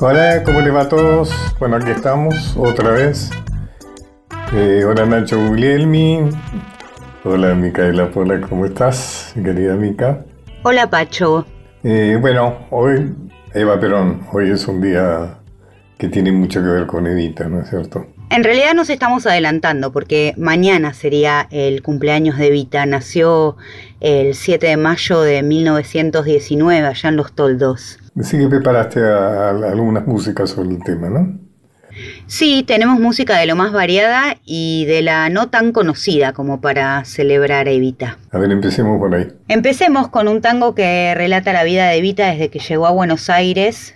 Hola, ¿cómo le va a todos? Bueno, aquí estamos otra vez. Eh, hola Nacho Guglielmi. Hola Micaela Pola, ¿cómo estás, querida Mica? Hola Pacho. Eh, bueno, hoy, Eva Perón, hoy es un día que tiene mucho que ver con Evita, ¿no es cierto? En realidad nos estamos adelantando porque mañana sería el cumpleaños de Evita. Nació el 7 de mayo de 1919 allá en Los Toldos. Sí que preparaste algunas músicas sobre el tema, ¿no? Sí, tenemos música de lo más variada y de la no tan conocida como para celebrar a Evita. A ver, empecemos por ahí. Empecemos con un tango que relata la vida de Evita desde que llegó a Buenos Aires,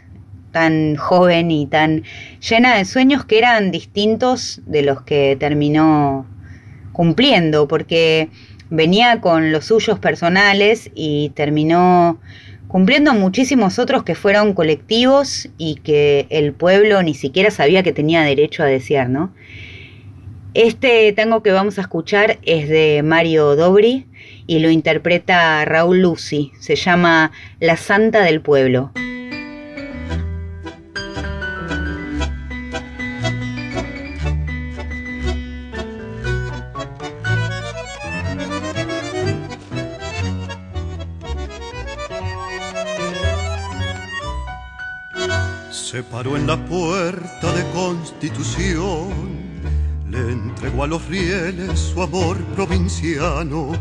tan joven y tan llena de sueños que eran distintos de los que terminó cumpliendo, porque venía con los suyos personales y terminó cumpliendo muchísimos otros que fueron colectivos y que el pueblo ni siquiera sabía que tenía derecho a desear, ¿no? Este tango que vamos a escuchar es de Mario Dobri y lo interpreta Raúl Lucy, se llama La Santa del Pueblo. Se paró en la puerta de Constitución, le entregó a los rieles su amor provinciano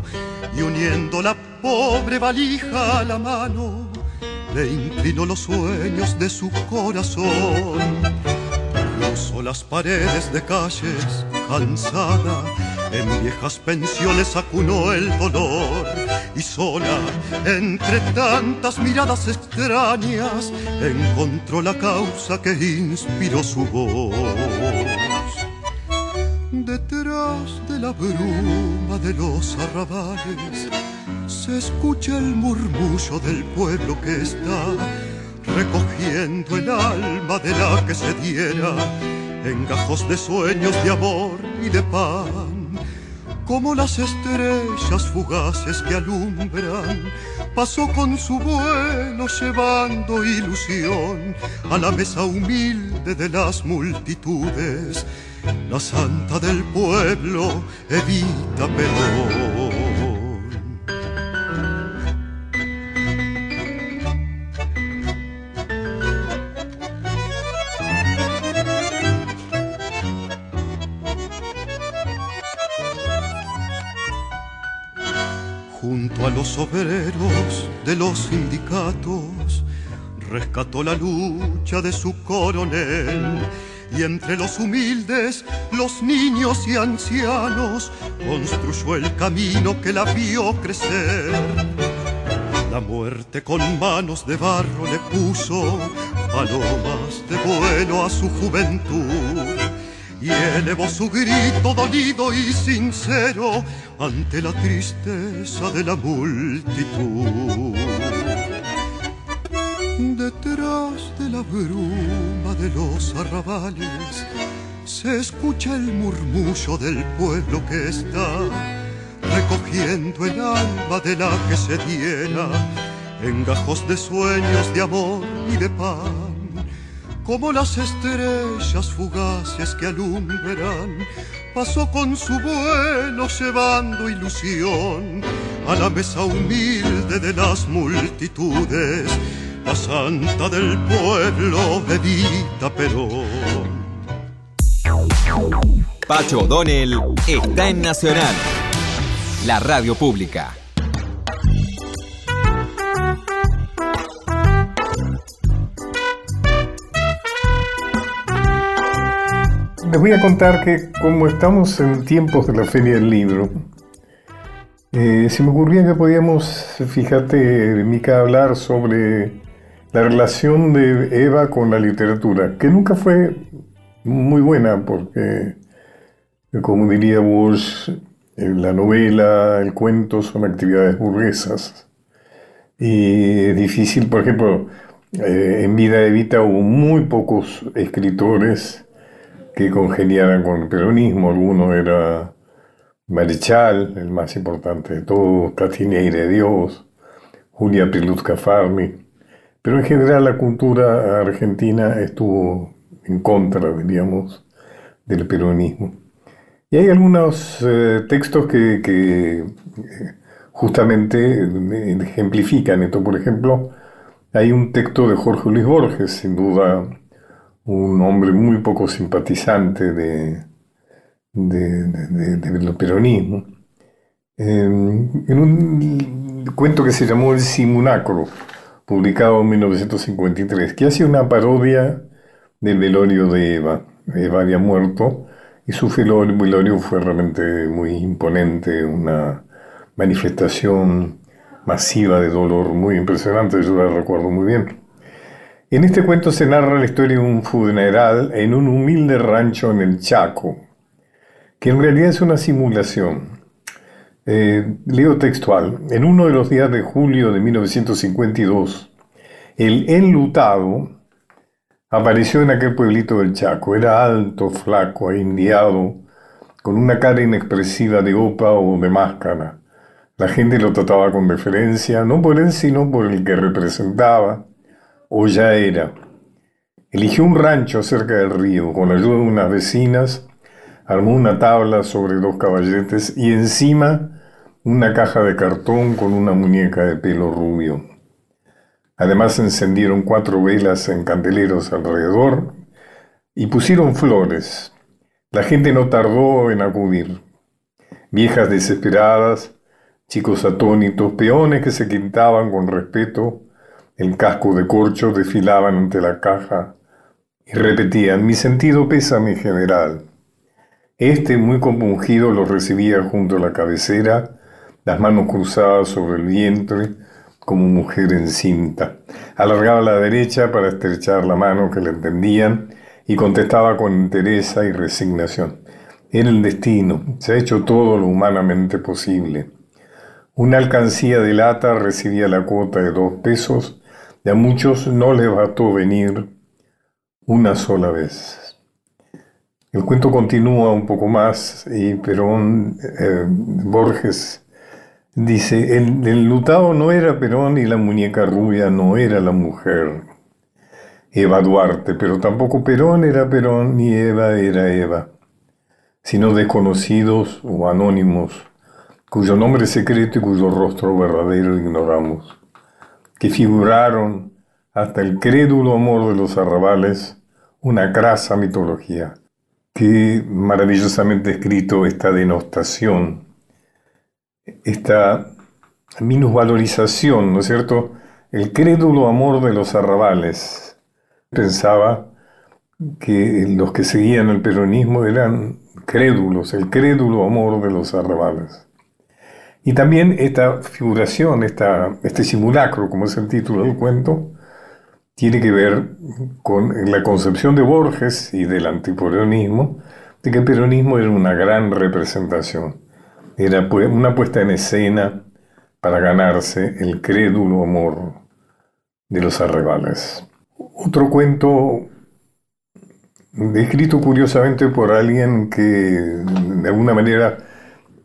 y uniendo la pobre valija a la mano, le inclinó los sueños de su corazón. Cruzó las paredes de calles cansada en viejas pensiones acunó el dolor y sola, entre tantas miradas extrañas, encontró la causa que inspiró su voz. Detrás de la bruma de los arrabales se escucha el murmullo del pueblo que está recogiendo el alma de la que se diera en gajos de sueños de amor y de pan como las estrellas fugaces que alumbran, pasó con su vuelo llevando ilusión a la mesa humilde de las multitudes, la santa del pueblo, Evita Perón. De los sindicatos, rescató la lucha de su coronel y entre los humildes, los niños y ancianos, construyó el camino que la vio crecer. La muerte con manos de barro le puso palomas de vuelo a su juventud y elevó su grito dolido y sincero ante la tristeza de la multitud. Detrás de la bruma de los arrabales se escucha el murmullo del pueblo que está recogiendo el alma de la que se diera en gajos de sueños de amor y de paz como las estrellas fugaces que alumbran, pasó con su vuelo llevando ilusión a la mesa humilde de las multitudes, la santa del pueblo, Evita Perón. Pacho O'Donnell está en Nacional, la radio pública. Les voy a contar que como estamos en tiempos de la Feria del Libro, eh, se me ocurría que podíamos, fíjate, Mica, hablar sobre la relación de Eva con la literatura, que nunca fue muy buena porque, como diría eh, la novela, el cuento son actividades burguesas. Y es difícil, por ejemplo, eh, en Vida de Vita hubo muy pocos escritores que congeniaran con el peronismo. Alguno era Marechal, el más importante de todos, Catineire Dios, Julia Piluzca Farmi. pero en general la cultura argentina estuvo en contra, diríamos, del peronismo. Y hay algunos eh, textos que, que, justamente ejemplifican esto. Por ejemplo, hay un texto de Jorge Luis Borges, sin duda un hombre muy poco simpatizante de, del peronismo, en un cuento que se llamó El Simulacro, publicado en 1953, que hace una parodia del velorio de Eva. Eva había muerto y su velorio fue realmente muy imponente, una manifestación masiva de dolor muy impresionante, yo la recuerdo muy bien. En este cuento se narra la historia de un funeral en un humilde rancho en el Chaco, que en realidad es una simulación. Eh, leo textual. En uno de los días de julio de 1952, el enlutado apareció en aquel pueblito del Chaco. Era alto, flaco, indiado, con una cara inexpresiva de opa o de máscara. La gente lo trataba con deferencia, no por él, sino por el que representaba, o ya era. Eligió un rancho cerca del río, con la ayuda de unas vecinas, armó una tabla sobre dos caballetes y encima una caja de cartón con una muñeca de pelo rubio. Además encendieron cuatro velas en candeleros alrededor y pusieron flores. La gente no tardó en acudir. Viejas desesperadas, chicos atónitos, peones que se quintaban con respeto el casco de corcho, desfilaban ante la caja y repetían, mi sentido pesa mi general. Este, muy compungido, lo recibía junto a la cabecera, las manos cruzadas sobre el vientre, como mujer encinta. Alargaba la derecha para estrechar la mano que le entendían y contestaba con interés y resignación. Era el destino, se ha hecho todo lo humanamente posible. Una alcancía de lata recibía la cuota de dos pesos y a muchos no les bastó venir una sola vez. El cuento continúa un poco más y Perón, eh, Borges dice, el, el lutado no era Perón y la muñeca rubia no era la mujer, Eva Duarte, pero tampoco Perón era Perón ni Eva era Eva, sino desconocidos o anónimos, cuyo nombre secreto y cuyo rostro verdadero ignoramos, que figuraron hasta el crédulo amor de los arrabales una crasa mitología Qué maravillosamente escrito esta denostación, esta minusvalorización, ¿no es cierto? El crédulo amor de los arrabales. Pensaba que los que seguían el peronismo eran crédulos, el crédulo amor de los arrabales. Y también esta figuración, esta, este simulacro, como es el título del cuento, tiene que ver con la concepción de Borges y del antiperonismo, de que el peronismo era una gran representación, era una puesta en escena para ganarse el crédulo amor de los arrebales. Otro cuento descrito curiosamente por alguien que de alguna manera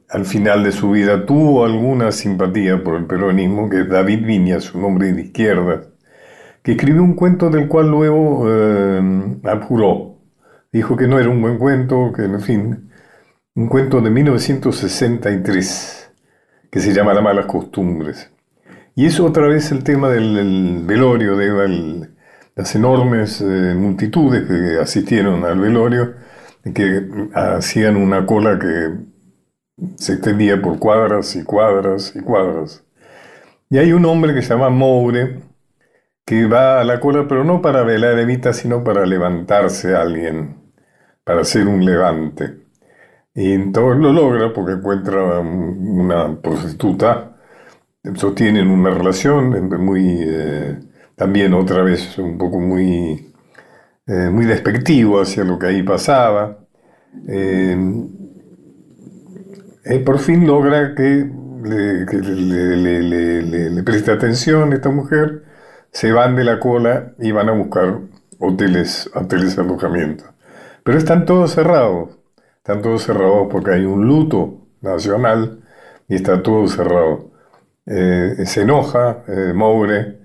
al final de su vida tuvo alguna simpatía por el peronismo, que es David Viña, su nombre de izquierda, que escribió un cuento del cual luego eh, abjuró. Dijo que no era un buen cuento, que en fin, un cuento de 1963 que se llama Las malas costumbres. Y es otra vez el tema del, velorio, de las enormes eh, multitudes que asistieron al velorio, que hacían una cola que se extendía por cuadras y cuadras y cuadras. Y hay un hombre que se llama Moure, que va a la cola, pero no para velar evita, sino para levantarse a alguien, para hacer un levante. Y entonces lo logra porque encuentra una prostituta, sostienen una relación muy, eh, también otra vez un poco muy, eh, muy despectivo hacia lo que ahí pasaba. Eh, y por fin logra que le, le preste atención a esta mujer se van de la cola y van a buscar hoteles, hoteles de alojamiento. Pero están todos cerrados. Están todos cerrados porque hay un luto nacional y está todo cerrado. Eh, se enoja eh, Moure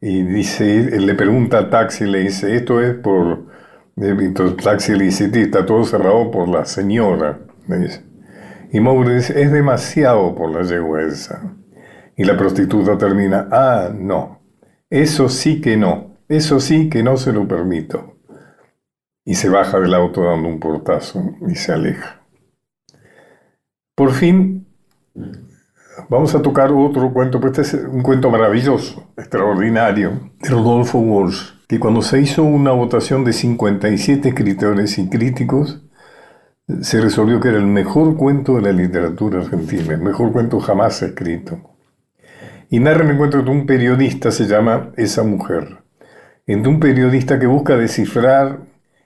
Y dice, le pregunta a Taxi, le dice, esto es por... Entonces Taxi le dice, está todo cerrado por la señora. dice. Y dice, es demasiado por la yegua Y la prostituta termina, ah, no, eso sí que no, eso sí que no se lo permito. Y se baja del auto dando un portazo y se aleja. Por fin, vamos a tocar otro cuento, pues este es un cuento maravilloso, extraordinario, de Rodolfo Walsh, que cuando se hizo una votación de 57 escritores y críticos, se resolvió que era el mejor cuento de la literatura argentina, el mejor cuento jamás escrito. Y narra el encuentro de un periodista, se llama Esa Mujer, entre un periodista que busca descifrar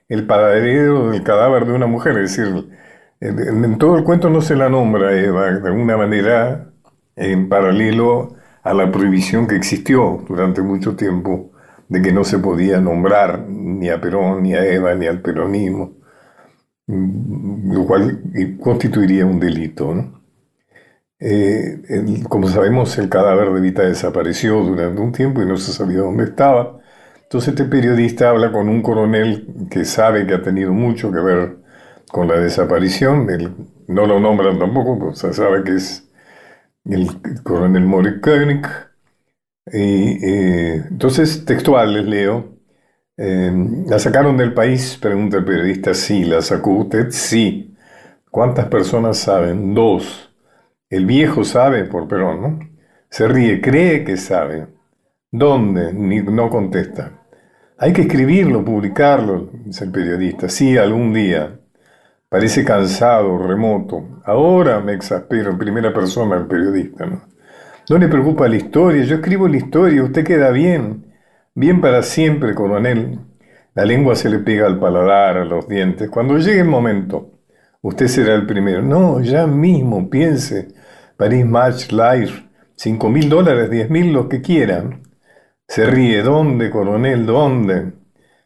el paradero del cadáver de una mujer, es decir, en, todo el cuento no se la nombra Eva, de alguna manera en paralelo a la prohibición que existió durante mucho tiempo de que no se podía nombrar ni a Perón, ni a Eva, ni al peronismo, lo cual constituiría un delito. Eh, como sabemos, el cadáver de Vita desapareció durante un tiempo y no se sabía dónde estaba. Entonces este periodista habla con un coronel que sabe que ha tenido mucho que ver con la desaparición, no lo nombran tampoco, pues se sabe que es el coronel Mori Koenig. Y, eh, entonces, textual les leo. Em, ¿La sacaron del país? Pregunta el periodista. Sí, ¿la sacó usted? Sí. ¿Cuántas personas saben? Dos. El viejo sabe por Perón, ¿no? Se ríe, cree que sabe. ¿Dónde? Ni, no contesta. Hay que escribirlo, publicarlo, dice el periodista. Sí, algún día. Parece cansado, remoto. Ahora me exaspero en primera persona el periodista. ¿no? no le preocupa la historia, yo escribo la historia, usted queda bien, bien para siempre, coronel. La lengua se le pega al paladar, a los dientes. Cuando llegue el momento, usted será el primero. No, ya mismo, piense. París Match Life, cinco mil dólares, diez mil, lo que quieran. Se ríe, ¿dónde, coronel? ¿Dónde?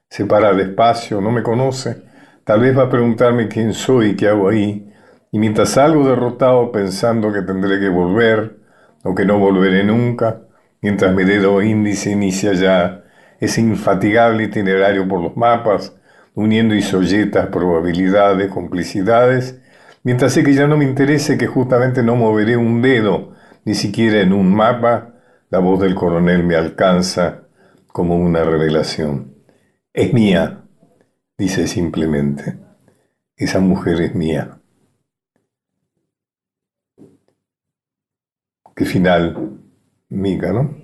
Se para despacio, no me conoce. Tal vez va a preguntarme quién soy qué hago ahí, y mientras salgo derrotado pensando que tendré que volver o que no volveré nunca, mientras mi dedo índice inicia ya ese infatigable itinerario por los mapas, uniendo isolletas, probabilidades, complicidades, mientras sé que ya no me interese que justamente no moveré un dedo, ni siquiera en un mapa, la voz del coronel me alcanza como una revelación. Es mía, dice simplemente, esa mujer es mía. Qué final, Mica, ¿no?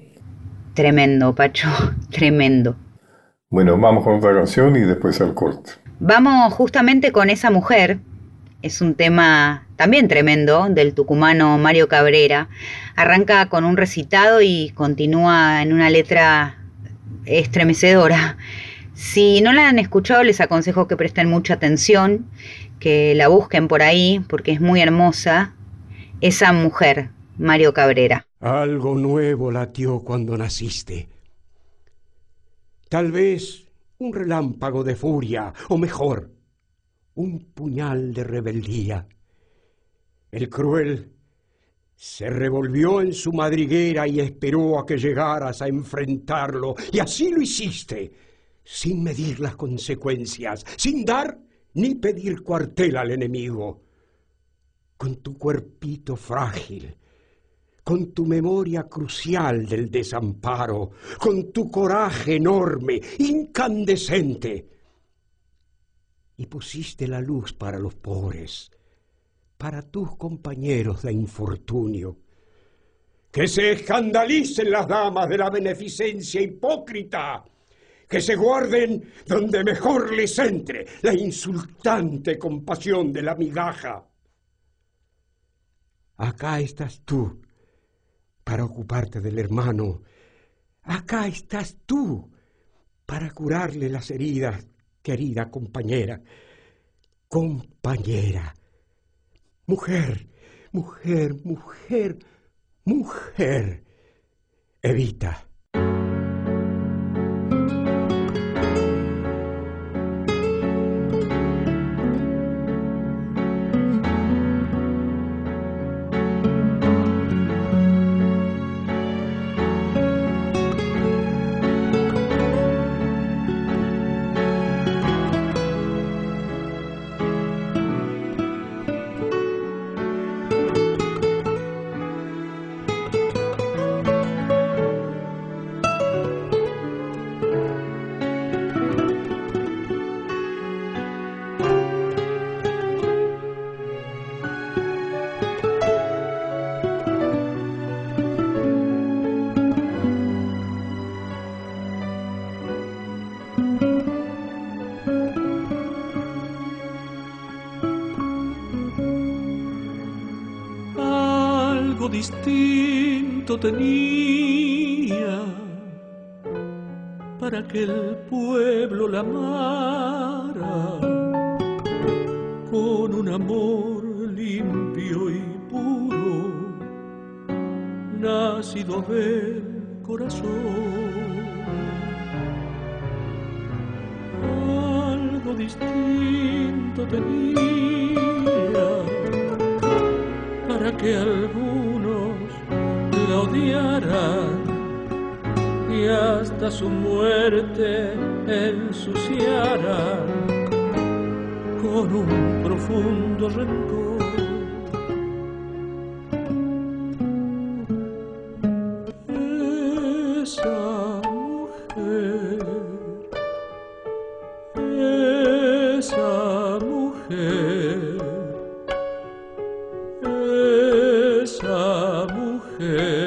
Tremendo, Pacho, tremendo. Bueno, vamos con otra canción y después al corte. Vamos justamente con esa mujer. Es un tema también tremendo del tucumano Mario Cabrera. Arranca con un recitado y continúa en una letra estremecedora. Si no la han escuchado, les aconsejo que presten mucha atención, que la busquen por ahí, porque es muy hermosa. Esa mujer, Mario Cabrera. Algo nuevo latió cuando naciste. Tal vez un relámpago de furia, o mejor, un puñal de rebeldía. El cruel se revolvió en su madriguera y esperó a que llegaras a enfrentarlo, y así lo hiciste sin medir las consecuencias, sin dar ni pedir cuartel al enemigo. Con tu cuerpito frágil, con tu memoria crucial del desamparo, con tu coraje enorme, incandescente. Y pusiste la luz para los pobres, para tus compañeros de infortunio. Que se escandalicen las damas de la beneficencia hipócrita que se guarden donde mejor les entre la insultante compasión de la migaja. Acá estás tú para ocuparte del hermano. Acá estás tú para curarle las heridas, querida compañera. Compañera. Mujer, mujer, mujer, mujer. Evita. Tenía para que el pueblo la amara con un amor limpio y puro, nacido del corazón. Esa mujer.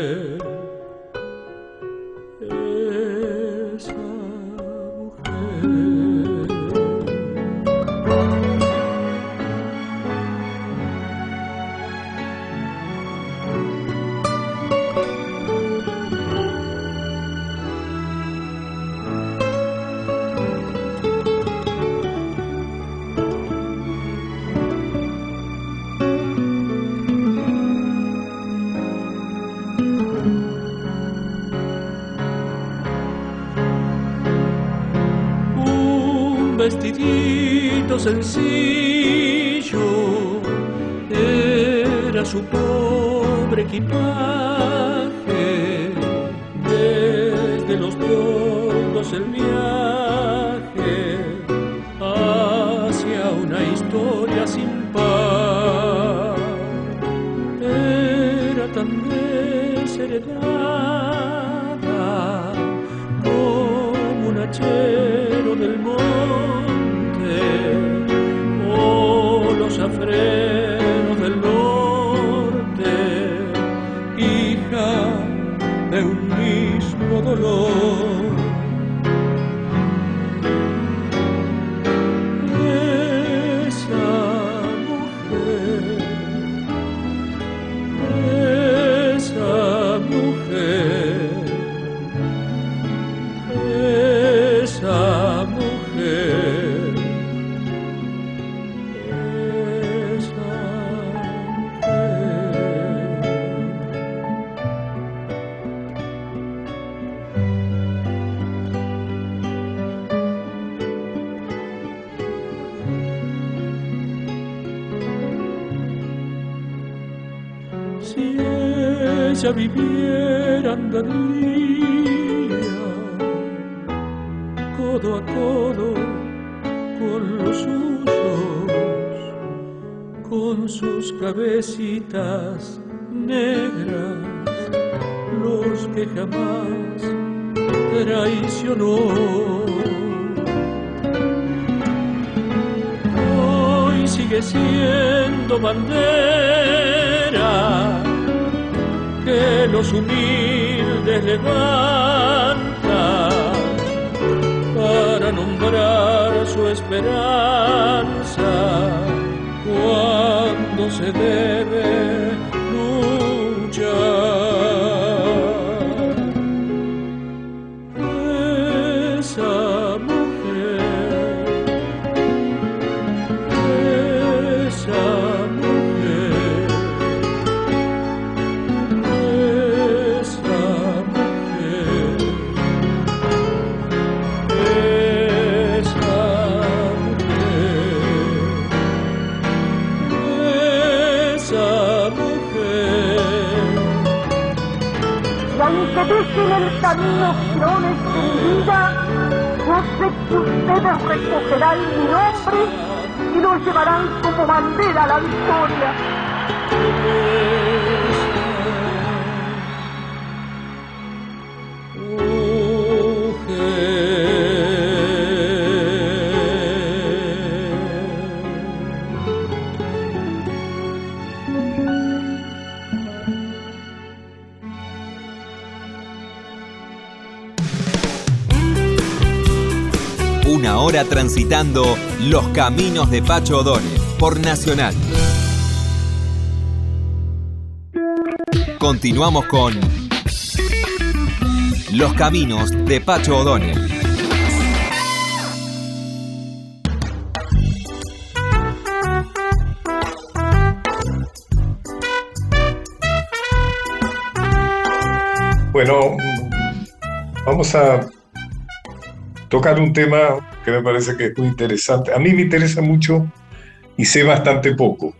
Ella viviera andaría codo a codo con los suyos, con sus cabecitas humildes levantan para nombrar su esperanza cuando se debe vida, yo sé que ustedes recogerán mi nombre y lo llevarán como bandera a la victoria. Transitando los caminos de Pacho O'Donnell por Nacional. Continuamos con Los Caminos de Pacho O'Donnell. Bueno, vamos a tocar un tema que me parece que es muy interesante. A mí me interesa mucho y sé bastante poco,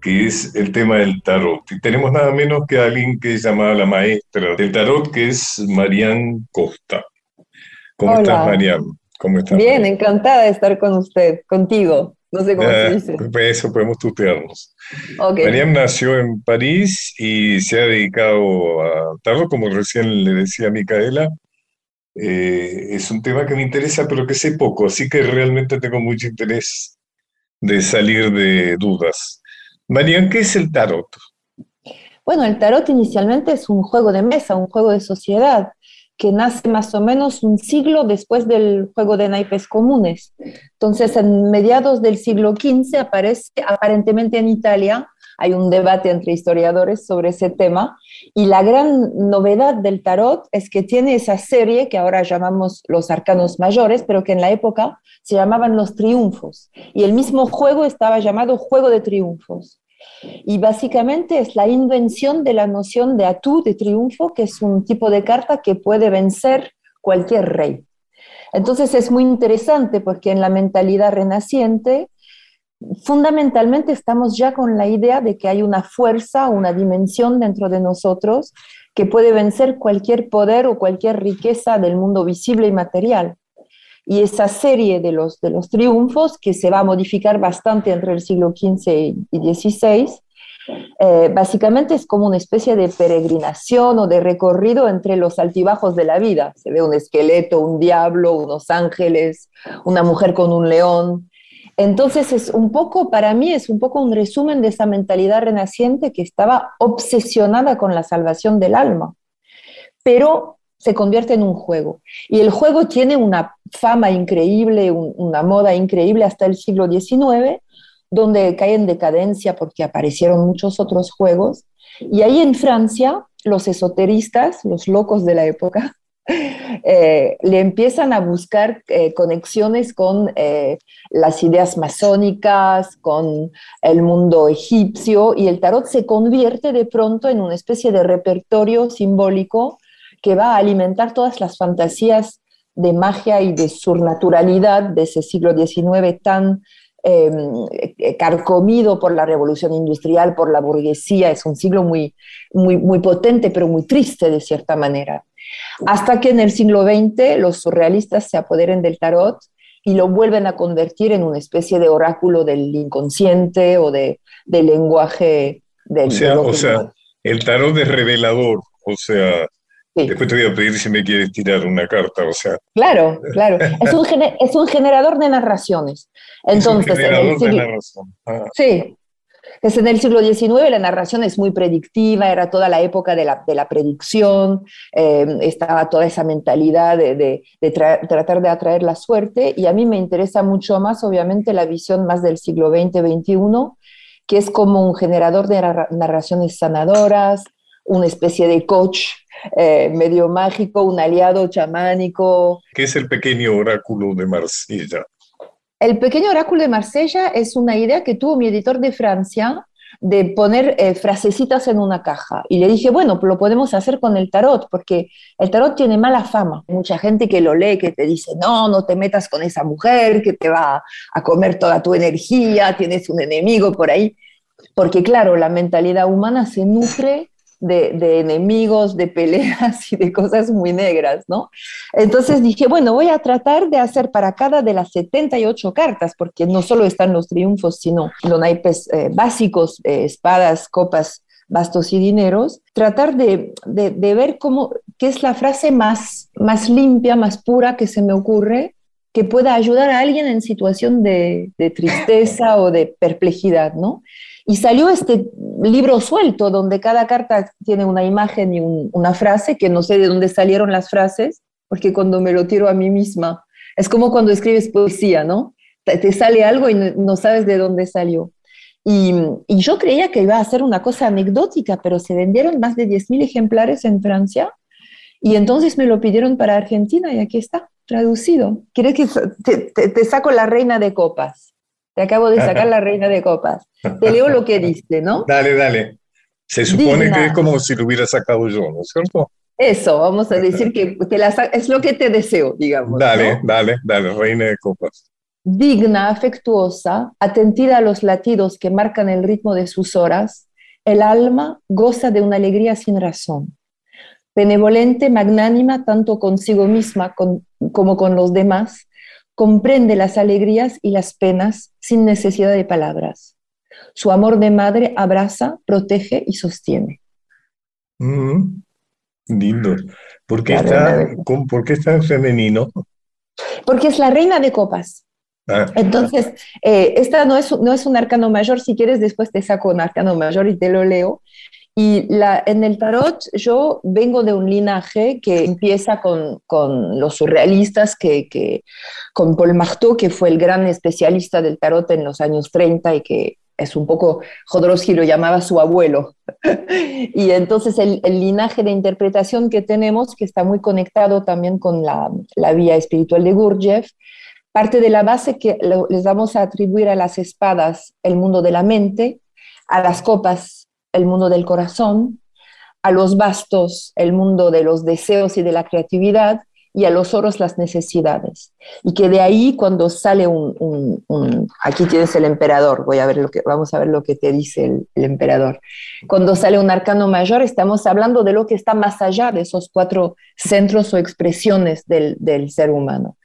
que es el tema del tarot. Y tenemos nada menos que a alguien que es llamada la maestra del tarot, que es Marian Costa. ¿Cómo estás, Marian? ¿Cómo estás? Bien, encantada de estar con usted, contigo. No sé cómo se dice. Eso podemos tutearnos. Mariam nació en París y se ha dedicado a tarot, como recién le decía a Micaela. Eh, es un tema que me interesa, pero que sé poco, así que realmente tengo mucho interés de salir de dudas. Marian, ¿qué es el tarot? Bueno, el tarot inicialmente es un juego de mesa, un juego de sociedad que nace más o menos un siglo después del juego de naipes comunes. Entonces, en mediados del siglo XV aparece aparentemente en Italia, hay un debate entre historiadores sobre ese tema, y la gran novedad del tarot es que tiene esa serie que ahora llamamos los arcanos mayores, pero que en la época se llamaban los triunfos, y el mismo juego estaba llamado juego de triunfos. Y básicamente es la invención de la noción de atú, de triunfo, que es un tipo de carta que puede vencer cualquier rey. Entonces es muy interesante porque en la mentalidad renaciente, fundamentalmente estamos ya con la idea de que hay una fuerza, una dimensión dentro de nosotros que puede vencer cualquier poder o cualquier riqueza del mundo visible y material. Y esa serie de los, de los triunfos, que se va a modificar bastante entre el siglo XV y XVI, eh, básicamente es como una especie de peregrinación o de recorrido entre los altibajos de la vida. Se ve un esqueleto, un diablo, unos ángeles, una mujer con un león. Entonces es un poco, para mí es un poco un resumen de esa mentalidad renaciente que estaba obsesionada con la salvación del alma. Pero se convierte en un juego. Y el juego tiene una fama increíble, una moda increíble hasta el siglo XIX, donde cae en decadencia porque aparecieron muchos otros juegos. Y ahí en Francia, los esoteristas, los locos de la época, eh, le empiezan a buscar eh, conexiones con eh, las ideas masónicas, con el mundo egipcio, y el tarot se convierte de pronto en una especie de repertorio simbólico que va a alimentar todas las fantasías de magia y de surnaturalidad de ese siglo XIX tan em, carcomido por la revolución industrial, por la burguesía. Es un siglo muy, muy, muy potente, pero muy triste de cierta manera. Hasta que en el siglo XX los surrealistas se apoderen del tarot y lo vuelven a convertir en una especie de oráculo del inconsciente o de, del lenguaje del... O sea, o sea, el tarot es revelador, o sea, Después te voy a pedir si me quieres tirar una carta, o sea. Claro, claro. Es un, es un generador de narraciones. Entonces, en el siglo, ah. Sí. Es en el siglo XIX la narración es muy predictiva, era toda la época de la, de la predicción, eh, estaba toda esa mentalidad de, de, tratar de atraer la suerte y a mí me interesa mucho más, obviamente, la visión más del siglo XX-XXI, que es como un generador de narraciones sanadoras, una especie de coach eh, medio mágico, un aliado chamánico. ¿Qué es el pequeño oráculo de Marsella? El pequeño oráculo de Marsella es una idea que tuvo mi editor de Francia de poner eh, frasecitas en una caja. Y le dije, bueno, lo podemos hacer con el tarot, porque el tarot tiene mala fama. Mucha gente que lo lee, que te dice, no, no te metas con esa mujer, que te va a comer toda tu energía, tienes un enemigo por ahí. Porque claro, la mentalidad humana se nutre de, enemigos, de peleas y de cosas muy negras, ¿no? Entonces dije, bueno, voy a tratar de hacer para cada de las 78 cartas, porque no solo están los triunfos, sino los naipes eh, básicos, eh, espadas, copas, bastos y dineros, tratar de, ver cómo, qué es la frase más, más limpia, más pura que se me ocurre que pueda ayudar a alguien en situación de, de tristeza o de perplejidad, ¿no? Y salió este libro suelto donde cada carta tiene una imagen y una frase, que no sé de dónde salieron las frases, porque cuando me lo tiro a mí misma, es como cuando escribes poesía, ¿no? Te, sale algo y no, sabes de dónde salió. Y, yo creía que iba a ser una cosa anecdótica, pero se vendieron más de 10.000 ejemplares en Francia y entonces me lo pidieron para Argentina y aquí está, traducido. ¿Quieres que te, saco la reina de copas? Te acabo de sacar la reina de copas. Te leo lo que dice, ¿no? Dale, dale. Se supone que es como si lo hubiera sacado yo, ¿no es cierto? Eso, vamos a decir que te la es lo que te deseo, digamos. Dale, dale, dale, reina de copas. Digna, afectuosa, atentida a los latidos que marcan el ritmo de sus horas, el alma goza de una alegría sin razón benevolente, magnánima tanto consigo misma como con los demás, comprende las alegrías y las penas sin necesidad de palabras. Su amor de madre abraza, protege y sostiene. Mm, lindo. ¿Por qué, está, ¿Por qué está femenino? Porque es la reina de copas. Ah. Entonces, eh, esta no es, no es un arcano mayor, si quieres después te saco un arcano mayor y te lo leo, y la, en el tarot yo vengo de un linaje que empieza con, con los surrealistas, que, que, con Paul Marteau, que fue el gran especialista del tarot en los años 30 y que es un poco, Jodorowsky lo llamaba su abuelo. y entonces el, el, linaje de interpretación que tenemos, que está muy conectado también con la, la vía espiritual de Gurdjieff, parte de la base que les vamos a atribuir a las espadas el mundo de la mente, a las copas el mundo del corazón, a los bastos el mundo de los deseos y de la creatividad, y a los oros las necesidades. Y que de ahí cuando sale un, aquí tienes el emperador, voy a ver lo que, vamos a ver lo que te dice el, emperador. Cuando sale un arcano mayor, estamos hablando de lo que está más allá de esos cuatro centros o expresiones del, ser humano.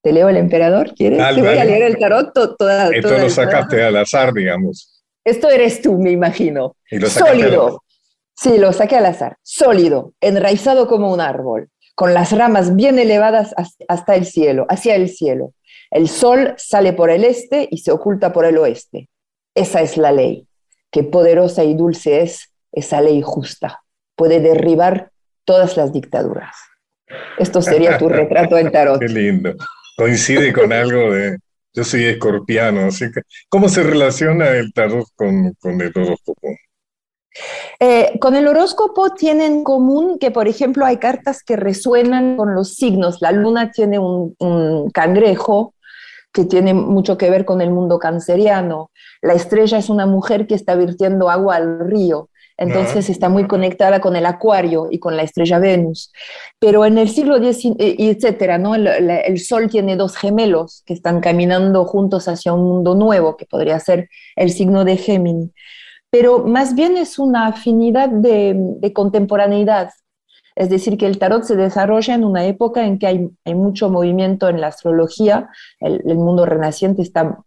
¿Te leo el emperador? ¿Quieres? Te voy a leer el tarot toda, Esto lo sacaste al azar, digamos. Esto eres tú, me imagino. Sólido. Sí, lo saqué al azar. Sólido, enraizado como un árbol, con las ramas bien elevadas hasta el cielo, hacia el cielo. El sol sale por el este y se oculta por el oeste. Esa es la ley. Qué poderosa y dulce es esa ley justa. Puede derribar todas las dictaduras. Esto sería tu retrato en tarot. Qué lindo. Coincide con algo de, yo soy escorpiano, así que ¿cómo se relaciona el tarot con, con el horóscopo? Eh, con el horóscopo tiene en común que, por ejemplo, hay cartas que resuenan con los signos. La luna tiene un, un cangrejo que tiene mucho que ver con el mundo canceriano. La estrella es una mujer que está virtiendo agua al río. Entonces está muy conectada con el acuario y con la estrella Venus. Pero en el siglo XIX, eh, etcétera, ¿no? El, Sol tiene dos gemelos que están caminando juntos hacia un mundo nuevo, que podría ser el signo de Géminis. Pero más bien es una afinidad de, contemporaneidad. Es decir, que el tarot se desarrolla en una época en que hay, mucho movimiento en la astrología, el, el mundo renaciente está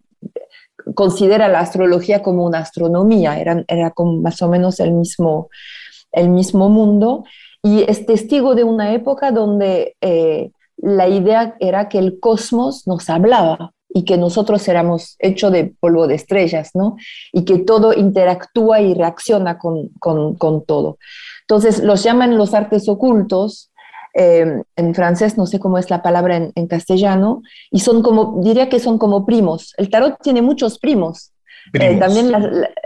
considera la astrología como una astronomía, era, era como más o menos el mismo, el mismo mundo, y es testigo de una época donde eh, la idea era que el cosmos nos hablaba y que nosotros éramos hechos de polvo de estrellas, ¿no? Y que todo interactúa y reacciona con, con, con todo. Entonces, los llaman los artes ocultos, Em, en francés, no sé cómo es la palabra en, castellano, y son como, diría que son como primos. El tarot tiene muchos primos. Eh, también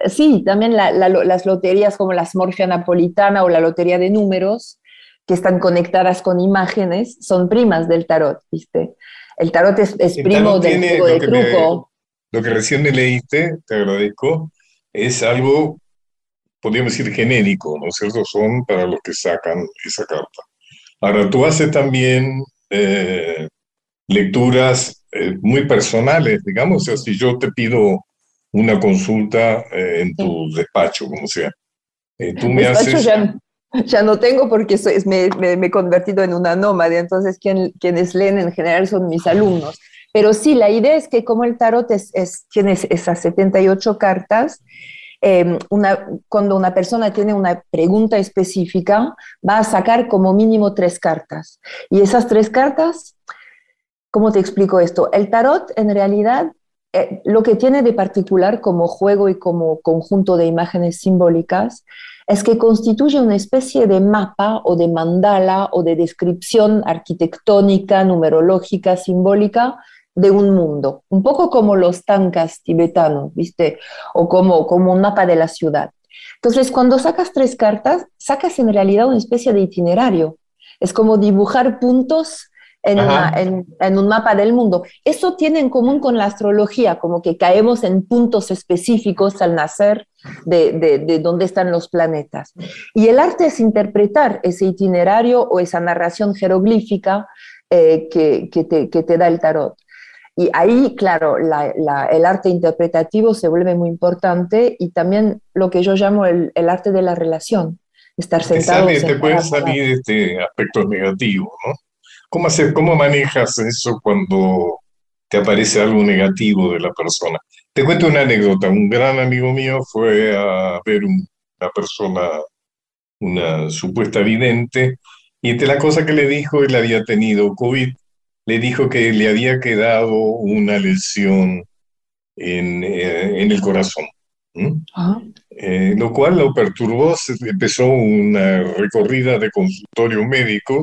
sí, también las loterías como la Smorfia Napolitana o la Lotería de Números, que están conectadas con imágenes, son primas del tarot, ¿viste? El tarot es, primo del juego de truco. lo que recién me leíste, te agradezco, es algo, podríamos decir, genérico, ¿no es cierto? Son para los que sacan esa carta. Ahora, tú haces también eh, lecturas eh, muy personales, digamos, o sea, si yo te pido una consulta eh, en tu despacho, como sea, tú me haces... Ya, no tengo porque me, he convertido en una nómada, entonces quienes leen en general son mis alumnos. Pero sí, la idea es que como el tarot es, es, tiene esas 78 cartas, Em, una, cuando una persona tiene una pregunta específica, va a sacar como mínimo tres cartas. Y esas tres cartas, ¿cómo te explico esto? El tarot en realidad eh, lo que tiene de particular como juego y como conjunto de imágenes simbólicas es que constituye una especie de mapa o de mandala o de descripción arquitectónica, numerológica, simbólica de un mundo, un poco como los tankas tibetanos, ¿viste? O como, como un mapa de la ciudad. Entonces, cuando sacas tres cartas, sacas en realidad una especie de itinerario. Es como dibujar puntos en, en, un mapa del mundo. Eso tiene en común con la astrología, como que caemos en puntos específicos al nacer de, de, de dónde están los planetas. Y el arte es interpretar ese itinerario o esa narración jeroglífica eh, que, que, te, que, te, da el tarot. Y ahí, claro, la, la, el arte interpretativo se vuelve muy importante y también lo que yo llamo el, el arte de la relación. Estar sentado. Te, te puede salir este aspecto negativo, ¿no? ¿Cómo, hacer, ¿Cómo manejas eso cuando te aparece algo negativo de la persona? Te cuento una anécdota. Un gran amigo mío fue a ver una persona, una supuesta vidente, y entre las cosas que le dijo, él había tenido COVID, le dijo que le había quedado una lesión en, eh, en el corazón. Eh, lo cual lo perturbó, empezó una recorrida de consultorio médico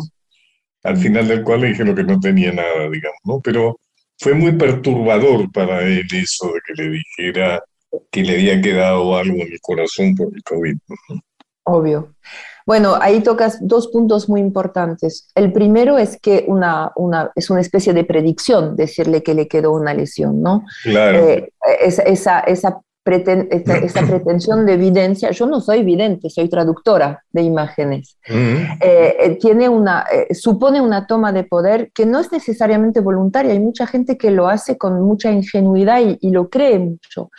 al final del cual le dijeron que no tenía nada, digamos, ¿no? Pero fue muy perturbador para él eso de que le dijera que le había quedado algo en el corazón por el COVID. Obvio. Bueno, ahí tocas dos puntos muy importantes. El primero es que una, una, es una especie de predicción decirle que le quedó una lesión, ¿no? Claro. Eh, esa, esa, esa esta, pretensión de evidencia, yo no soy vidente, soy traductora de imágenes, eh, eh, tiene una, eh, supone una toma de poder que no es necesariamente voluntaria, hay mucha gente que lo hace con mucha ingenuidad y, y lo cree mucho,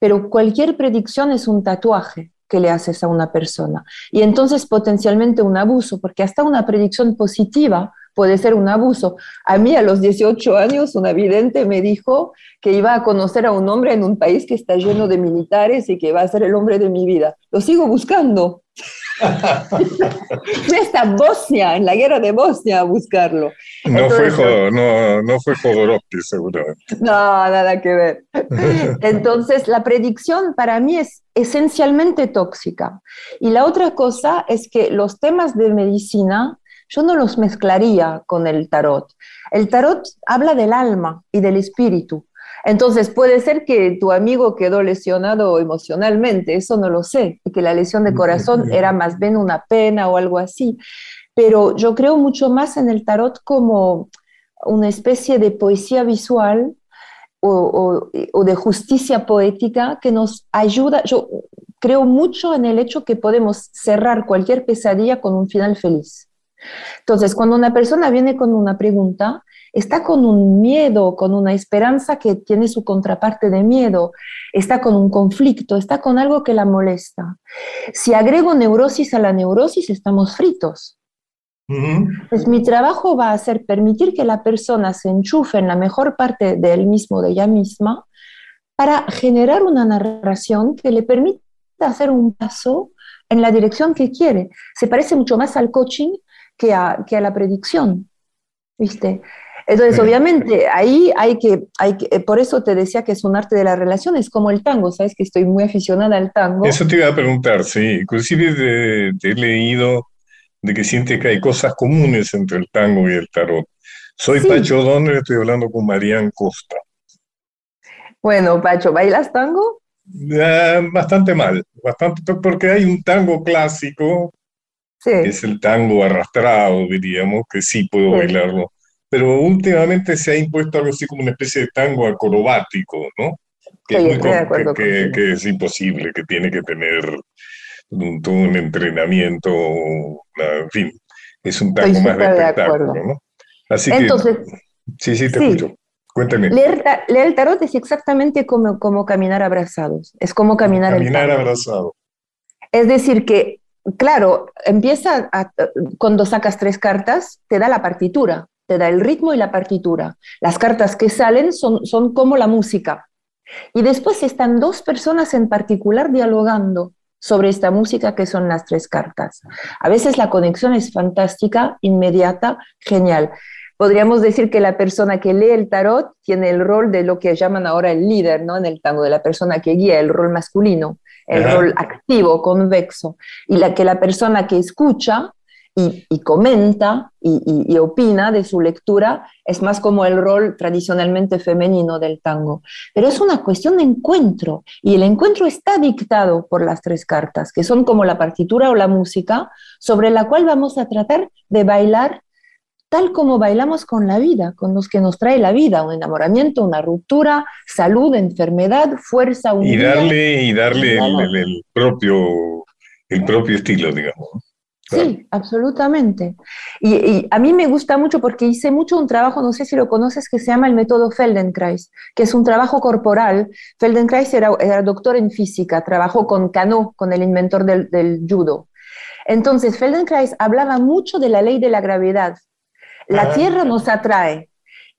pero cualquier predicción es un tatuaje que le haces a una persona. Y entonces potencialmente un abuso, porque hasta una predicción positiva puede ser un abuso. A mí a los 18 años una vidente me dijo que iba a conocer a un hombre en un país que está lleno de militares y que va a ser el hombre de mi vida. Lo sigo buscando. Fui hasta Bosnia, en la guerra de Bosnia, a buscarlo. No, fue, no, no fue Jodorowsky, seguramente. No, nada que ver. Entonces, la predicción para mí es esencialmente tóxica. Y la otra cosa es que los temas de medicina yo no los mezclaría con el tarot. El tarot habla del alma y del espíritu. Entonces puede ser que tu amigo quedó lesionado emocionalmente, eso no lo sé, y que la lesión de corazón era más bien una pena o algo así. Pero yo creo mucho más en el tarot como una especie de poesía visual o, o, de justicia poética que nos ayuda. Yo creo mucho en el hecho que podemos cerrar cualquier pesadilla con un final feliz. Entonces, cuando una persona viene con una pregunta, está con un miedo, con una esperanza que tiene su contraparte de miedo, está con un conflicto, está con algo que la molesta. Si agrego neurosis a la neurosis, estamos fritos. Pues mi trabajo va a ser permitir que la persona se enchufe en la mejor parte de él mismo, de ella misma, para generar una narración que le permita hacer un paso en la dirección que quiere. Se parece mucho más al coaching que a, que a la predicción, ¿viste? Entonces, obviamente, ahí hay que, hay que, por eso te decía que es un arte de la relación, es como el tango, ¿sabes? Que estoy muy aficionada al tango. Eso te iba a preguntar, sí. Inclusive te he leído de que sientes que hay cosas comunes entre el tango y el tarot. Soy Pacho Donner, estoy hablando con Marían Costa. Bueno, Pacho, ¿bailas tango? bastante mal, bastante, porque hay un tango clásico es el tango arrastrado, diríamos, que sí puedo bailarlo. Pero últimamente se ha impuesto algo así como una especie de tango acrobático, ¿no? Que, es, que, es imposible, que tiene que tener un, todo un entrenamiento, en fin, es un tango más de espectáculo, ¿no? Así Entonces, que, sí, sí, te escucho. Cuéntame. Leer, el tarot es exactamente como, como caminar abrazados, es como caminar Caminar abrazado. Es decir, que claro, empieza cuando sacas tres cartas, te da la partitura, te da el ritmo y la partitura. Las cartas que salen son, son como la música. Y después están dos personas en particular dialogando sobre esta música que son las tres cartas. A veces la conexión es fantástica, inmediata, genial. Podríamos decir que la persona que lee el tarot tiene el rol de lo que llaman ahora el líder, ¿no? En el tango, de la persona que guía, el rol masculino el rol activo, convexo, y la que la persona que escucha y, comenta y, opina de su lectura, es más como el rol tradicionalmente femenino del tango. Pero es una cuestión de encuentro y el encuentro está dictado por las tres cartas, que son como la partitura o la música, sobre la cual vamos a tratar de bailar tal como bailamos con la vida, con los que nos trae la vida, un enamoramiento, una ruptura, salud, enfermedad, fuerza, un y darle y darle el, propio el propio estilo, digamos. Sí, absolutamente. Y, a mí me gusta mucho porque hice mucho un trabajo, no sé si lo conoces, que se llama el método Feldenkrais, que es un trabajo corporal. Feldenkrais era, era doctor en física, trabajó con Cano, con el inventor del, del judo. Entonces, Feldenkrais hablaba mucho de la ley de la gravedad. La ah. Tierra nos atrae,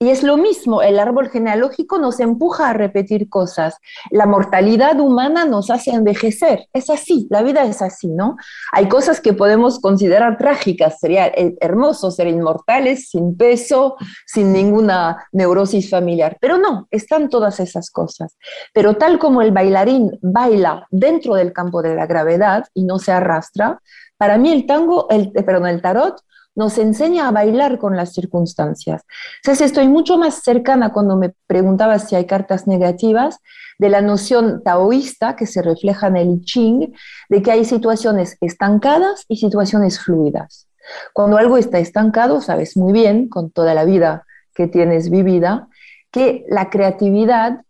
y es lo mismo, el árbol genealógico nos empuja a repetir cosas. La mortalidad humana nos hace envejecer. Es así, la vida es así, ¿no? Hay cosas que podemos considerar trágicas. Sería hermoso ser inmortales, sin peso, sin ninguna neurosis familiar. Pero no, están todas esas cosas. Pero tal como el bailarín baila dentro del campo de la gravedad y no se arrastra, para mí el tango, el, perdón, el tarot nos enseña a bailar con las circunstancias. Entonces estoy mucho más cercana cuando me preguntaba si hay cartas negativas de la noción taoísta que se refleja en el I Ching, de que hay situaciones estancadas y situaciones fluidas. Cuando algo está estancado, sabes muy bien, con toda la vida que tienes vivida, que la creatividad,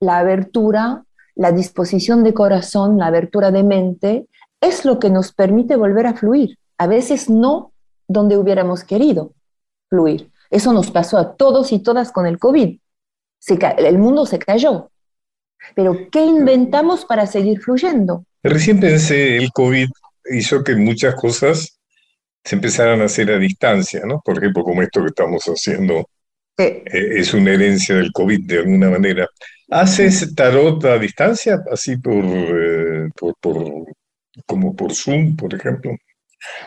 la abertura, la disposición de corazón, la abertura de mente, es lo que nos permite volver a fluir. A veces no donde hubiéramos querido fluir. Eso nos pasó a todos y todas con el COVID. el mundo se cayó. Pero ¿qué inventamos para seguir fluyendo? Recién pensé, el COVID hizo que muchas cosas se empezaran a hacer a distancia, ¿no? Por ejemplo, como esto que estamos haciendo eh, es una herencia del COVID de alguna manera. ¿Haces tarot a distancia, así por, eh, por, por, como por Zoom, por ejemplo?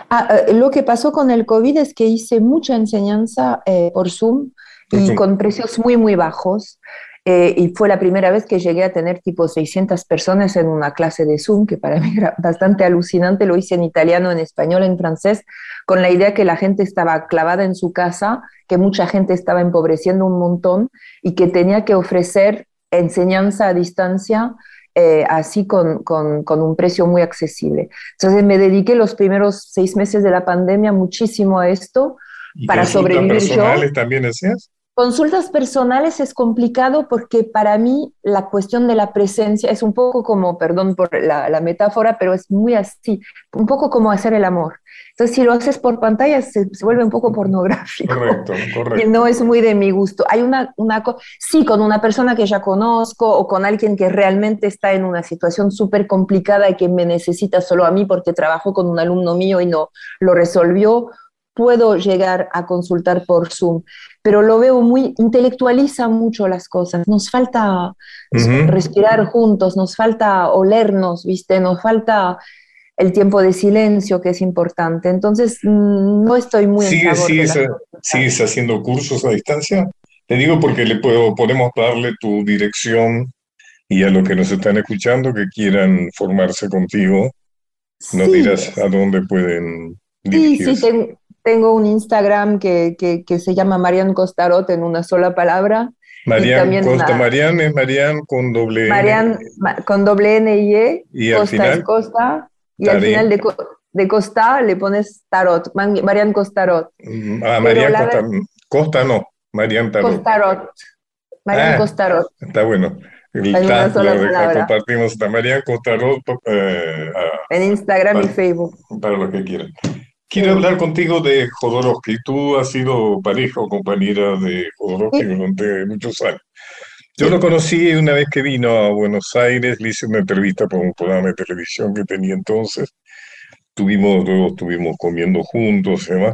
Ah, eh, lo que pasó con el COVID es que hice mucha enseñanza eh, por Zoom y con precios muy, muy bajos. Eh, y fue la primera vez que llegué a tener tipo 600 personas en una clase de Zoom, que para mí era bastante alucinante. Lo hice en italiano, en español, en francés, con la idea que la gente estaba clavada en su casa, que mucha gente estaba empobreciendo un montón y que tenía que ofrecer enseñanza a distancia eh, así con, un precio muy accesible. Entonces me dediqué los primeros seis meses de la pandemia muchísimo a esto para sobrevivir personales también hacías? Consultas personales es complicado porque para mí la cuestión de la presencia es un poco como, perdón por la, metáfora, pero es muy así, un poco como hacer el amor. Entonces, si lo haces por pantalla, se, vuelve un poco pornográfico. Correcto, correcto. Y no es muy de mi gusto. Hay una, una sí, con una persona que ya conozco o con alguien que realmente está en una situación súper complicada y que me necesita solo a mí porque trabajo con un alumno mío y no lo resolvió puedo llegar a consultar por Zoom, pero lo veo muy, intelectualiza mucho las cosas, nos falta respirar juntos, nos falta olernos, ¿viste? Nos falta el tiempo de silencio que es importante, entonces mm, no estoy muy... ¿Sigues, sigues, ¿Sigues haciendo cursos a distancia? Te digo porque le puedo, podemos darle tu dirección y a los que nos están escuchando que quieran formarse contigo, nos dirás a dónde pueden dirigirse. Sí, sí, tengo un Instagram que, que, se llama Marian Costarot en una sola palabra. Marian Costa, Marian es Marian con doble Marian, con doble N y E. Y Costa al final, es Costa. Y al final de, de, Costa le pones Tarot, Marian Costarot. Mm, ah, Marian Costa, Costa no, Marian Tarot. Costarot. Marian ah, Costarot. Está bueno. El lo compartimos Marian Costarot eh, en Instagram y Facebook. Para lo que quieran. Quiero hablar contigo de Jodorowsky. Tú has sido pareja o compañera de Jodorowsky durante muchos años. Yo lo conocí una vez que vino a Buenos Aires, le hice una entrevista para un programa de televisión que tenía entonces. Tuvimos, luego estuvimos comiendo juntos y demás.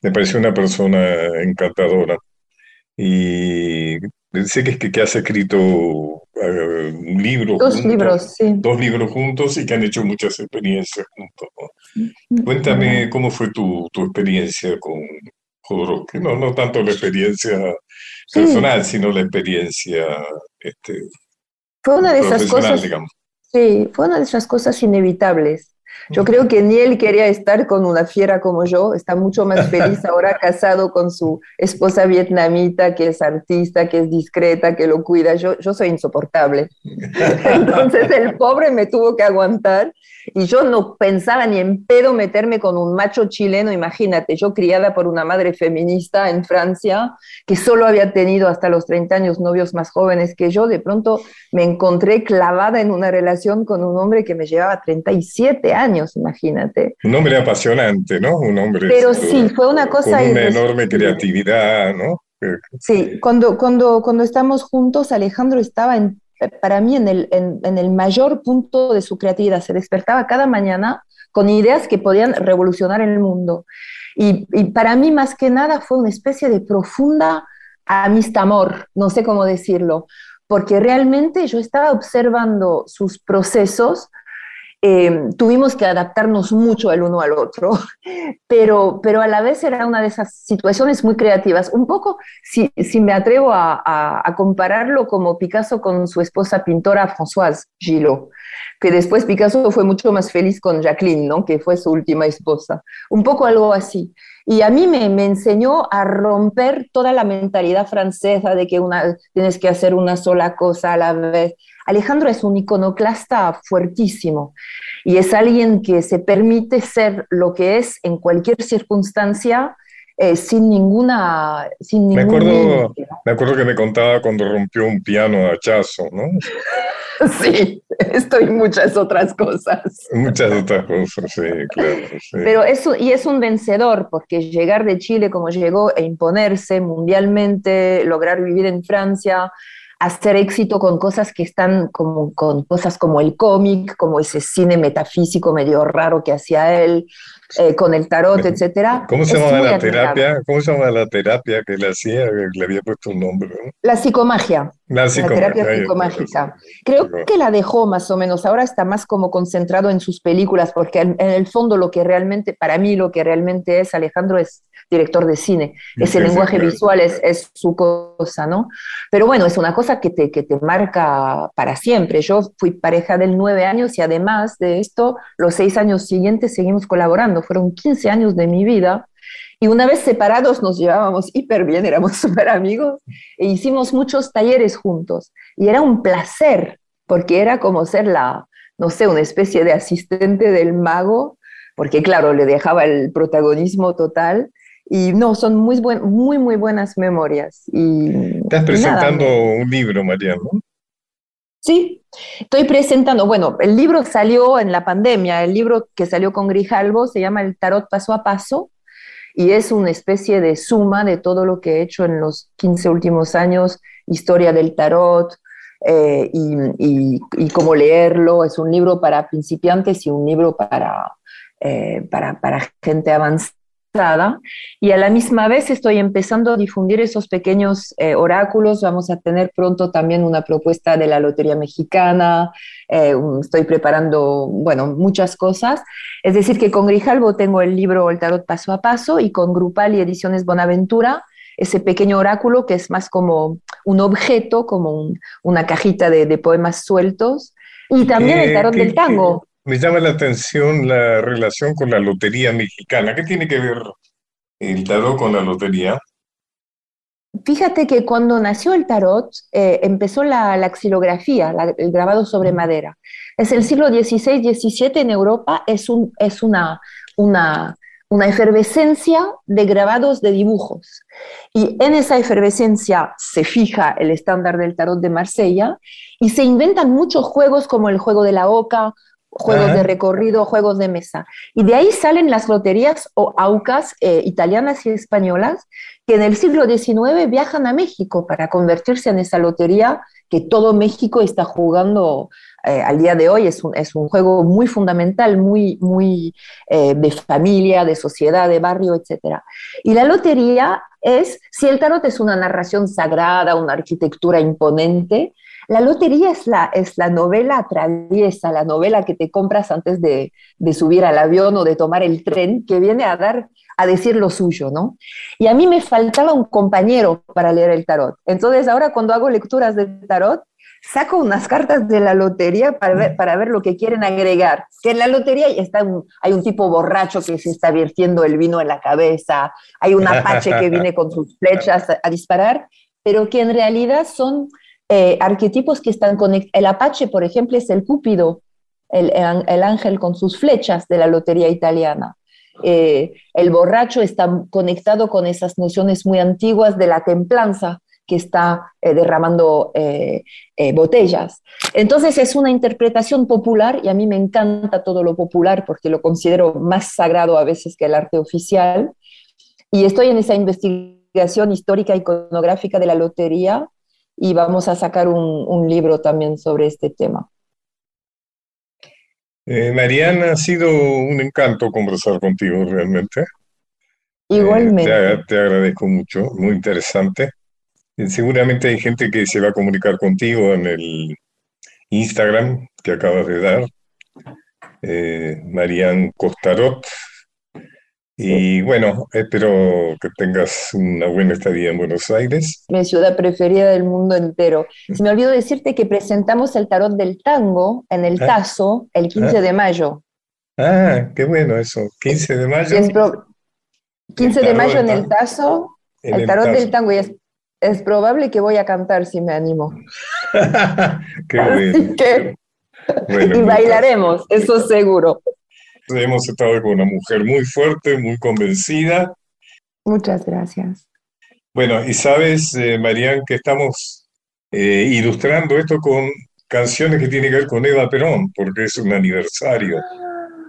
Me pareció una persona encantadora. Y sé que, que, que has escrito eh, un libro. Dos libros, sí. Dos libros juntos y que han hecho muchas experiencias juntos. Cuéntame cómo fue tu, tu experiencia con Jodorowsky. No, no tanto la experiencia personal, sino la experiencia este, fue una de esas cosas, digamos. Sí, fue una de esas cosas inevitables. Yo creo que ni él quería estar con una fiera como yo, está mucho más feliz ahora casado con su esposa vietnamita, que es artista, que es discreta, que lo cuida. Yo, yo soy insoportable. Entonces el pobre me tuvo que aguantar y yo no pensaba ni en pedo meterme con un macho chileno, imagínate, yo criada por una madre feminista en Francia, que solo había tenido hasta los 30 años novios más jóvenes que yo, de pronto me encontré clavada en una relación con un hombre que me llevaba 37 años, imagínate. Un hombre apasionante, ¿no? Un hombre... Pero sí, fue una cosa... Con una enorme creatividad, ¿no? Sí, cuando, cuando, cuando estamos juntos, Alejandro estaba en para mí en el, en, el mayor punto de su creatividad. Se despertaba cada mañana con ideas que podían revolucionar el mundo. Y, y, para mí, más que nada, fue una especie de profunda amistad-amor, no sé cómo decirlo, porque realmente yo estaba observando sus procesos Em, tuvimos que adaptarnos mucho el uno al otro, pero, pero a la vez era una de esas situaciones muy creativas. Un poco, si, si me atrevo a, a, compararlo como Picasso con su esposa pintora Françoise Gillot, que después Picasso fue mucho más feliz con Jacqueline, ¿no? que fue su última esposa. Un poco algo así. Y a mí me, me, enseñó a romper toda la mentalidad francesa de que una, tienes que hacer una sola cosa a la vez. Alejandro es un iconoclasta fuertísimo y es alguien que se permite ser lo que es en cualquier circunstancia eh, sin ninguna... Sin me, acuerdo, me acuerdo que me contaba cuando rompió un piano a hachazo, ¿no? Sí, esto y muchas otras cosas. Muchas otras cosas, sí, claro. Pero eso, y es un vencedor, porque llegar de Chile como llegó e imponerse mundialmente, lograr vivir en Francia, hacer éxito con cosas que están como con cosas como el cómic, como ese cine metafísico medio raro que hacía él, eh, con el tarot, etcétera. ¿Cómo se llama la terapia? ¿Cómo se llama la terapia que le hacía? Le había puesto un nombre. La psicomagia. La, terapia psicomágica. Creo que la dejó más o menos. Ahora está más como concentrado en sus películas, porque en, el fondo lo que realmente, para mí lo que realmente es Alejandro es director de cine. Ese lenguaje visual es, es, su cosa, ¿no? Pero bueno, es una cosa que te, que te marca para siempre. Yo fui pareja del nueve años y además de esto, los seis años siguientes seguimos colaborando. Fueron 15 años de mi vida. Y una vez separados nos llevábamos hiper bien, éramos súper amigos e hicimos muchos talleres juntos. Y era un placer, porque era como ser la, no sé, una especie de asistente del mago, porque claro, le dejaba el protagonismo total y no, son muy, buen, muy, muy buenas memorias. Y, Estás presentando un libro, María, ¿no? Sí, estoy presentando, bueno, el libro salió en la pandemia, el libro que salió con Grijalvo se llama El Tarot Paso a Paso y es una especie de suma de todo lo que he hecho en los 15 últimos años, historia del tarot eh, y, cómo leerlo. Es un libro para principiantes y un libro para, eh, para, para gente avanzada y a la misma vez estoy empezando a difundir esos pequeños eh, oráculos. Vamos a tener pronto también una propuesta de la Lotería Mexicana. Eh, estoy preparando, bueno, muchas cosas. Es decir, que con Grijalvo tengo el libro El Tarot Paso a Paso y con Grupal y Ediciones Bonaventura ese pequeño oráculo que es más como un objeto, como una cajita de, poemas sueltos. Y también el tarot del tango me llama la atención la relación con la lotería mexicana. ¿Qué tiene que ver el tarot con la lotería? Fíjate que cuando nació el tarot eh, empezó la, la el grabado sobre madera. Es el siglo XVI-XVII en Europa, es, un, es una, una, una efervescencia de grabados de dibujos. Y en esa efervescencia se fija el estándar del tarot de Marsella y se inventan muchos juegos como el juego de la oca, juegos de recorrido, juegos de mesa. Y de ahí salen las loterías o aucas eh, italianas y españolas que en el siglo XIX viajan a México para convertirse en esa lotería que todo México está jugando eh, al día de hoy. Es un, es un, juego muy fundamental, muy, muy eh, de familia, de sociedad, de barrio, etc. Y la lotería es, si el tarot es una narración sagrada, una arquitectura imponente, la lotería es la, es la novela traviesa, la novela que te compras antes de, subir al avión o de tomar el tren, que viene a dar a decir lo suyo, ¿no? Y a mí me faltaba un compañero para leer el tarot. Entonces ahora cuando hago lecturas de tarot, saco unas cartas de la lotería para ver, para ver lo que quieren agregar. Que en la lotería está hay un tipo borracho que se está vertiendo el vino en la cabeza, hay un apache que viene con sus flechas a, disparar, pero que en realidad son eh, arquetipos que están conectados. El apache, por ejemplo, es el cúpido, el, el, ángel con sus flechas de la lotería italiana. Eh, el borracho está conectado con esas nociones muy antiguas de la templanza, que está eh, derramando botellas. Entonces es una interpretación popular y a mí me encanta todo lo popular porque lo considero más sagrado a veces que el arte oficial. Y estoy en esa investigación histórica iconográfica de la lotería y vamos a sacar un, libro también sobre este tema. Mariana, ha sido un encanto conversar contigo realmente. Igualmente. te, agradezco mucho, muy interesante. Seguramente hay gente que se va a comunicar contigo en el Instagram que acabas de dar, eh, Marian Costarot. Y bueno, espero que tengas una buena estadía en Buenos Aires. Mi ciudad preferida del mundo entero. Se me olvidó decirte que presentamos el tarot del tango en el ah. Tazo el 15 ah. de mayo. Ah, qué bueno eso. 15 de mayo. 15 de mayo en el Tazo, el, tarot del tango. Y es es probable que voy a cantar si me animo. Qué bueno. y bailaremos, eso seguro. Hemos estado con una mujer muy fuerte, muy convencida. Muchas gracias. Bueno, y sabes, eh, Marian, que estamos eh, ilustrando esto con canciones que tienen que ver con Eva Perón, porque es un aniversario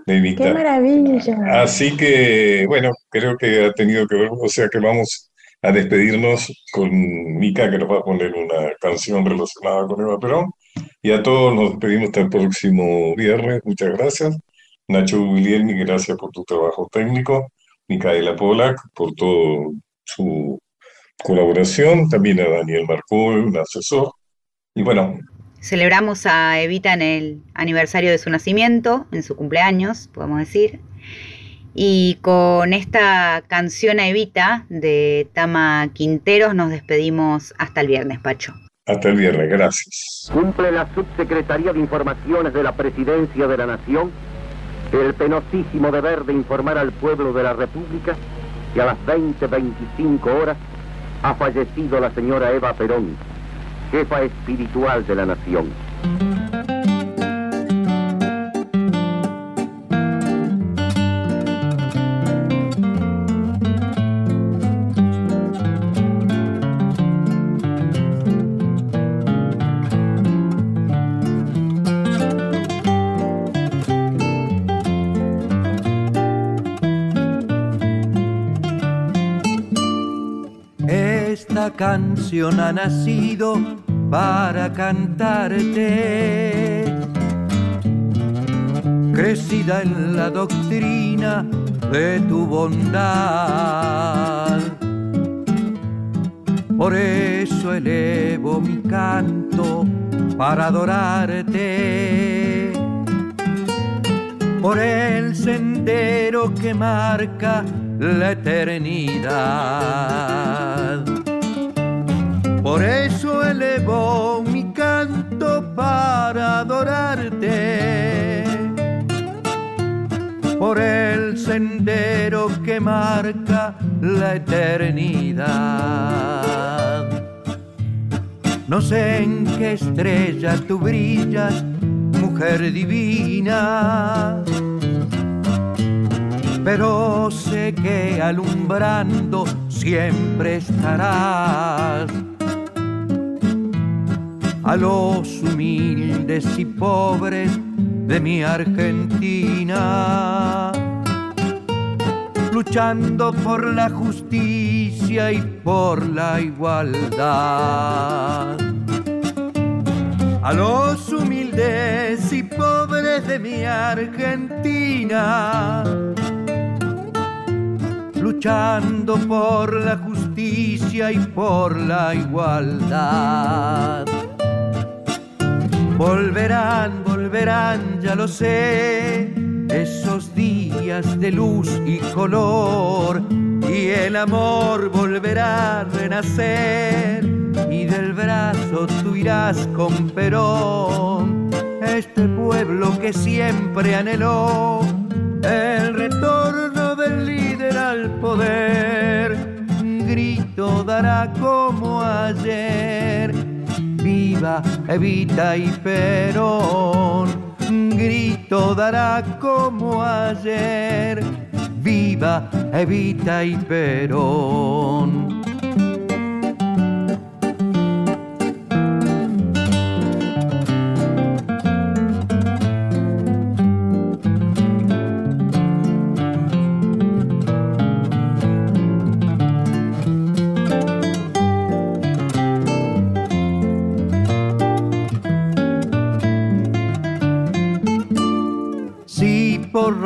de Evita. ¡Qué maravilla! Así que, bueno, creo que ha tenido que ver, o sea que vamos a despedirnos con Mica, que nos va a poner una canción relacionada con Eva Perón. Y a todos nos despedimos hasta el próximo viernes. Muchas gracias. Nacho Guglielmi, gracias por tu trabajo técnico. Micaela Polak, por toda su colaboración. También a Daniel Marcó, un asesor. Y bueno. Celebramos a Evita en el aniversario de su nacimiento, en su cumpleaños, podemos decir. Y con esta canción a Evita de Tama Quinteros nos despedimos hasta el viernes, Pacho. Hasta el viernes, gracias. Cumple la Subsecretaría de Informaciones de la Presidencia de la Nación el penosísimo deber de informar al pueblo de la República que a las 20.25 horas ha fallecido la señora Eva Perón, jefa espiritual de la Nación. Canción ha nacido para cantarte. Crecida en la doctrina de tu bondad. Por eso elevo mi canto para adorarte. Por el sendero que marca la eternidad por eso elevo mi canto para adorarte. Por el sendero que marca la eternidad. No sé en qué estrella tú brillas, mujer divina pero sé que alumbrando siempre estarás a los humildes y pobres de mi Argentina, luchando por la justicia y por la igualdad. A los humildes y pobres de mi Argentina, luchando por la justicia y por la igualdad. Volverán, volverán, ya lo sé, esos días de luz y color y el amor volverá a renacer y del brazo tú irás con Perón, este pueblo que siempre anheló el retorno del líder al poder, grito dará como ayer, viva Evita y Perón, grito dará como ayer viva Evita y Perón.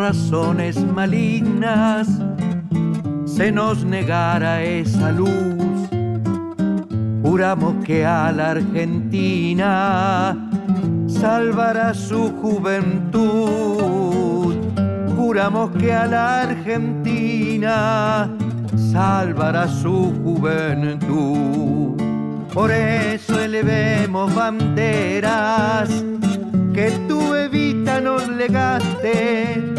Razones malignas se nos negara esa luz. Juramos que a la Argentina salvará su juventud. Juramos que a la Argentina salvará su juventud. Por eso elevemos banderas que tú Evita nos legaste.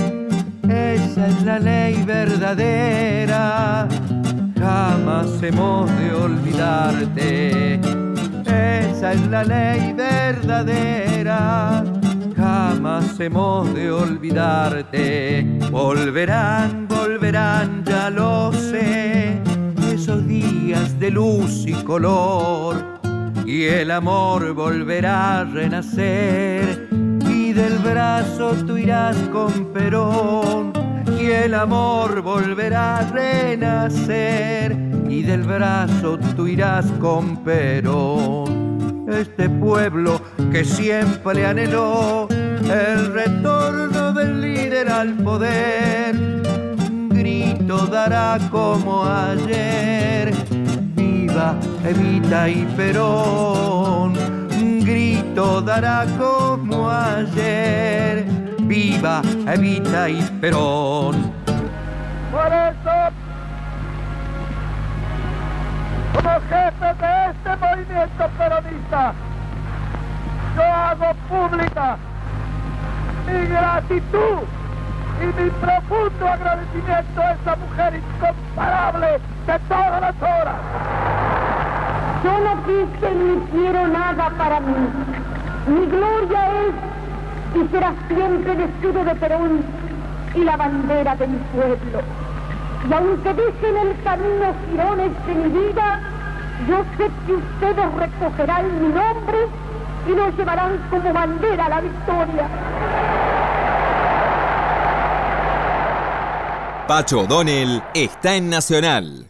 Esa es la ley verdadera, jamás hemos de olvidarte. Esa es la ley verdadera, jamás hemos de olvidarte. Volverán, volverán, ya lo sé, esos días de luz y color. Y el amor volverá a renacer. Y del brazo tú irás con Perón y el amor volverá a renacer y del brazo tú irás con Perón. Este pueblo que siempre anheló el retorno del líder al poder, grito dará como ayer Evita y Perón. Grito dará como ayer. Viva Evita y Perón. Por eso, como jefe de este movimiento peronista, yo hago pública mi gratitud y mi profundo agradecimiento a esa mujer incomparable de todas las horas. Yo no quise ni quiero nada para mí. Mi gloria es y será siempre el escudo de Perón y la bandera de mi pueblo. Y aunque dejen el camino girones de mi vida, yo sé que ustedes recogerán mi nombre y lo llevarán como bandera a la victoria. Pacho O'Donnell está en Nacional.